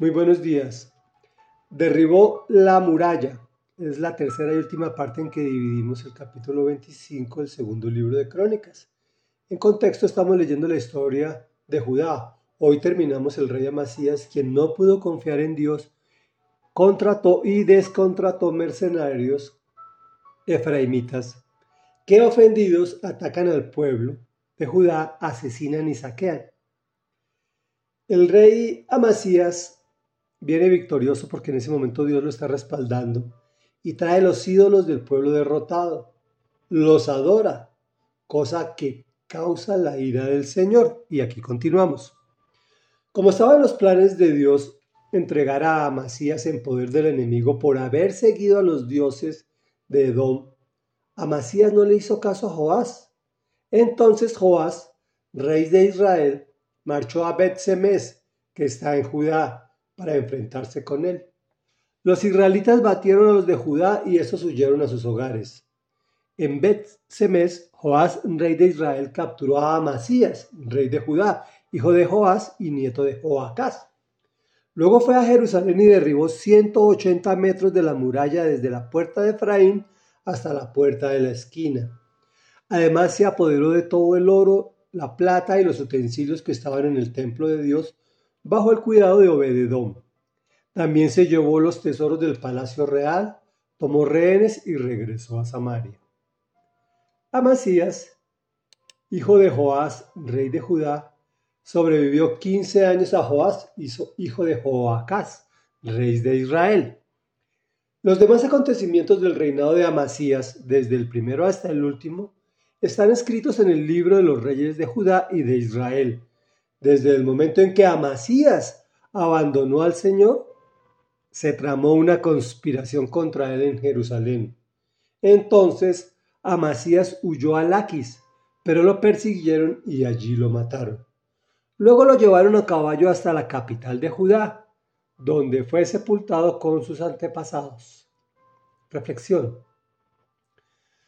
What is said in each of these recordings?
Muy buenos días. Derribó la muralla. Es la tercera y última parte en que dividimos el capítulo 25 del segundo libro de Crónicas. En contexto estamos leyendo la historia de Judá. Hoy terminamos el rey Amasías, quien no pudo confiar en Dios, contrató y descontrató mercenarios efraimitas que ofendidos atacan al pueblo de Judá, asesinan y saquean. El rey Amasías viene victorioso porque en ese momento Dios lo está respaldando y trae los ídolos del pueblo derrotado, los adora, cosa que causa la ira del Señor. Y aquí continuamos. Como estaban los planes de Dios entregar a Amasías en poder del enemigo por haber seguido a los dioses de Edom, Amasías no le hizo caso a Joás. Entonces Joás, rey de Israel, marchó a Bet-Semes, que está en Judá, para enfrentarse con él. Los israelitas batieron a los de Judá y estos huyeron a sus hogares. En Bet Semes, Joás, rey de Israel, capturó a Amasías, rey de Judá, hijo de Joás y nieto de Joacás. Luego fue a Jerusalén y derribó 180 metros de la muralla desde la puerta de Efraín hasta la puerta de la esquina. Además se apoderó de todo el oro, la plata y los utensilios que estaban en el templo de Dios bajo el cuidado de Obededón. También se llevó los tesoros del palacio real, tomó rehenes y regresó a Samaria. Amasías, hijo de Joás, rey de Judá, sobrevivió 15 años a Joás, hijo de Joacás, rey de Israel. Los demás acontecimientos del reinado de Amasías, desde el primero hasta el último, están escritos en el libro de los reyes de Judá y de Israel, desde el momento en que Amasías abandonó al Señor, se tramó una conspiración contra él en Jerusalén. Entonces Amasías huyó a Laquis, pero lo persiguieron y allí lo mataron. Luego lo llevaron a caballo hasta la capital de Judá, donde fue sepultado con sus antepasados. Reflexión.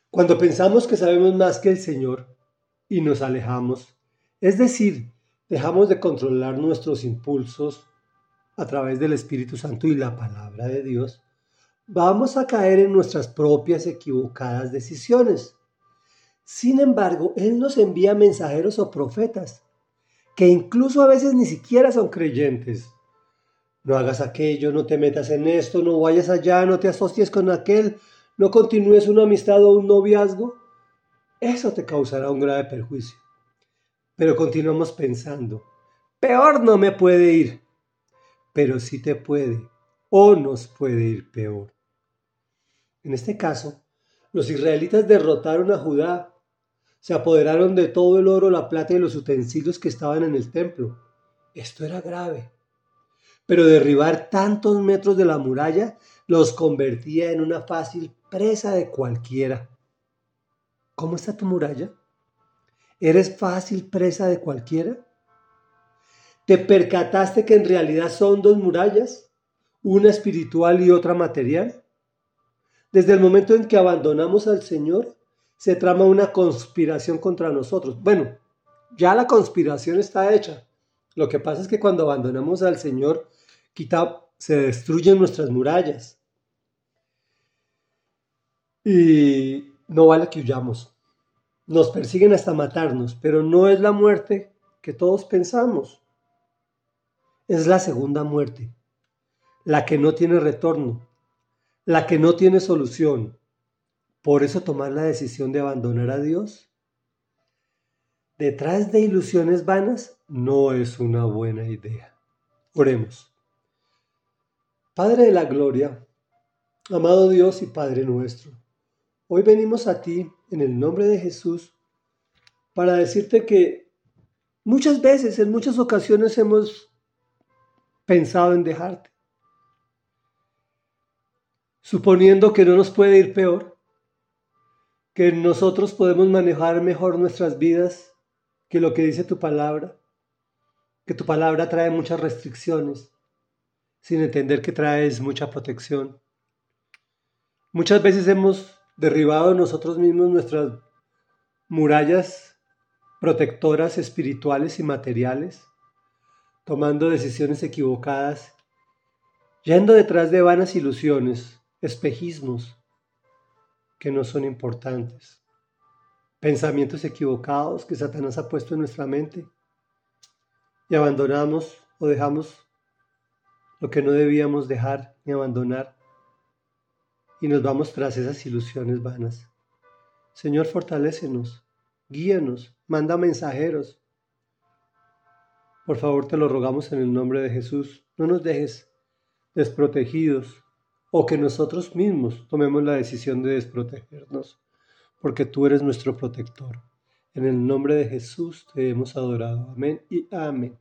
Cuando pensamos que sabemos más que el Señor y nos alejamos, es decir, dejamos de controlar nuestros impulsos a través del Espíritu Santo y la palabra de Dios, vamos a caer en nuestras propias equivocadas decisiones. Sin embargo, Él nos envía mensajeros o profetas, que incluso a veces ni siquiera son creyentes. No hagas aquello, no te metas en esto, no vayas allá, no te asocies con aquel, no continúes una amistad o un noviazgo. Eso te causará un grave perjuicio. Pero continuamos pensando, peor no me puede ir, pero sí te puede o nos puede ir peor. En este caso, los israelitas derrotaron a Judá, se apoderaron de todo el oro, la plata y los utensilios que estaban en el templo. Esto era grave. Pero derribar tantos metros de la muralla los convertía en una fácil presa de cualquiera. ¿Cómo está tu muralla? ¿Eres fácil presa de cualquiera? ¿Te percataste que en realidad son dos murallas, una espiritual y otra material? Desde el momento en que abandonamos al Señor, se trama una conspiración contra nosotros. Bueno, ya la conspiración está hecha. Lo que pasa es que cuando abandonamos al Señor, quita, se destruyen nuestras murallas. Y no vale que huyamos. Nos persiguen hasta matarnos, pero no es la muerte que todos pensamos. Es la segunda muerte, la que no tiene retorno, la que no tiene solución. Por eso tomar la decisión de abandonar a Dios detrás de ilusiones vanas no es una buena idea. Oremos. Padre de la gloria, amado Dios y Padre nuestro, Hoy venimos a ti en el nombre de Jesús para decirte que muchas veces, en muchas ocasiones hemos pensado en dejarte, suponiendo que no nos puede ir peor, que nosotros podemos manejar mejor nuestras vidas que lo que dice tu palabra, que tu palabra trae muchas restricciones, sin entender que traes mucha protección. Muchas veces hemos derribado nosotros mismos nuestras murallas protectoras espirituales y materiales, tomando decisiones equivocadas yendo detrás de vanas ilusiones, espejismos que no son importantes, pensamientos equivocados que Satanás ha puesto en nuestra mente y abandonamos o dejamos lo que no debíamos dejar ni abandonar y nos vamos tras esas ilusiones vanas. Señor, fortalécenos, guíanos, manda mensajeros. Por favor, te lo rogamos en el nombre de Jesús. No nos dejes desprotegidos o que nosotros mismos tomemos la decisión de desprotegernos, porque tú eres nuestro protector. En el nombre de Jesús te hemos adorado. Amén y amén.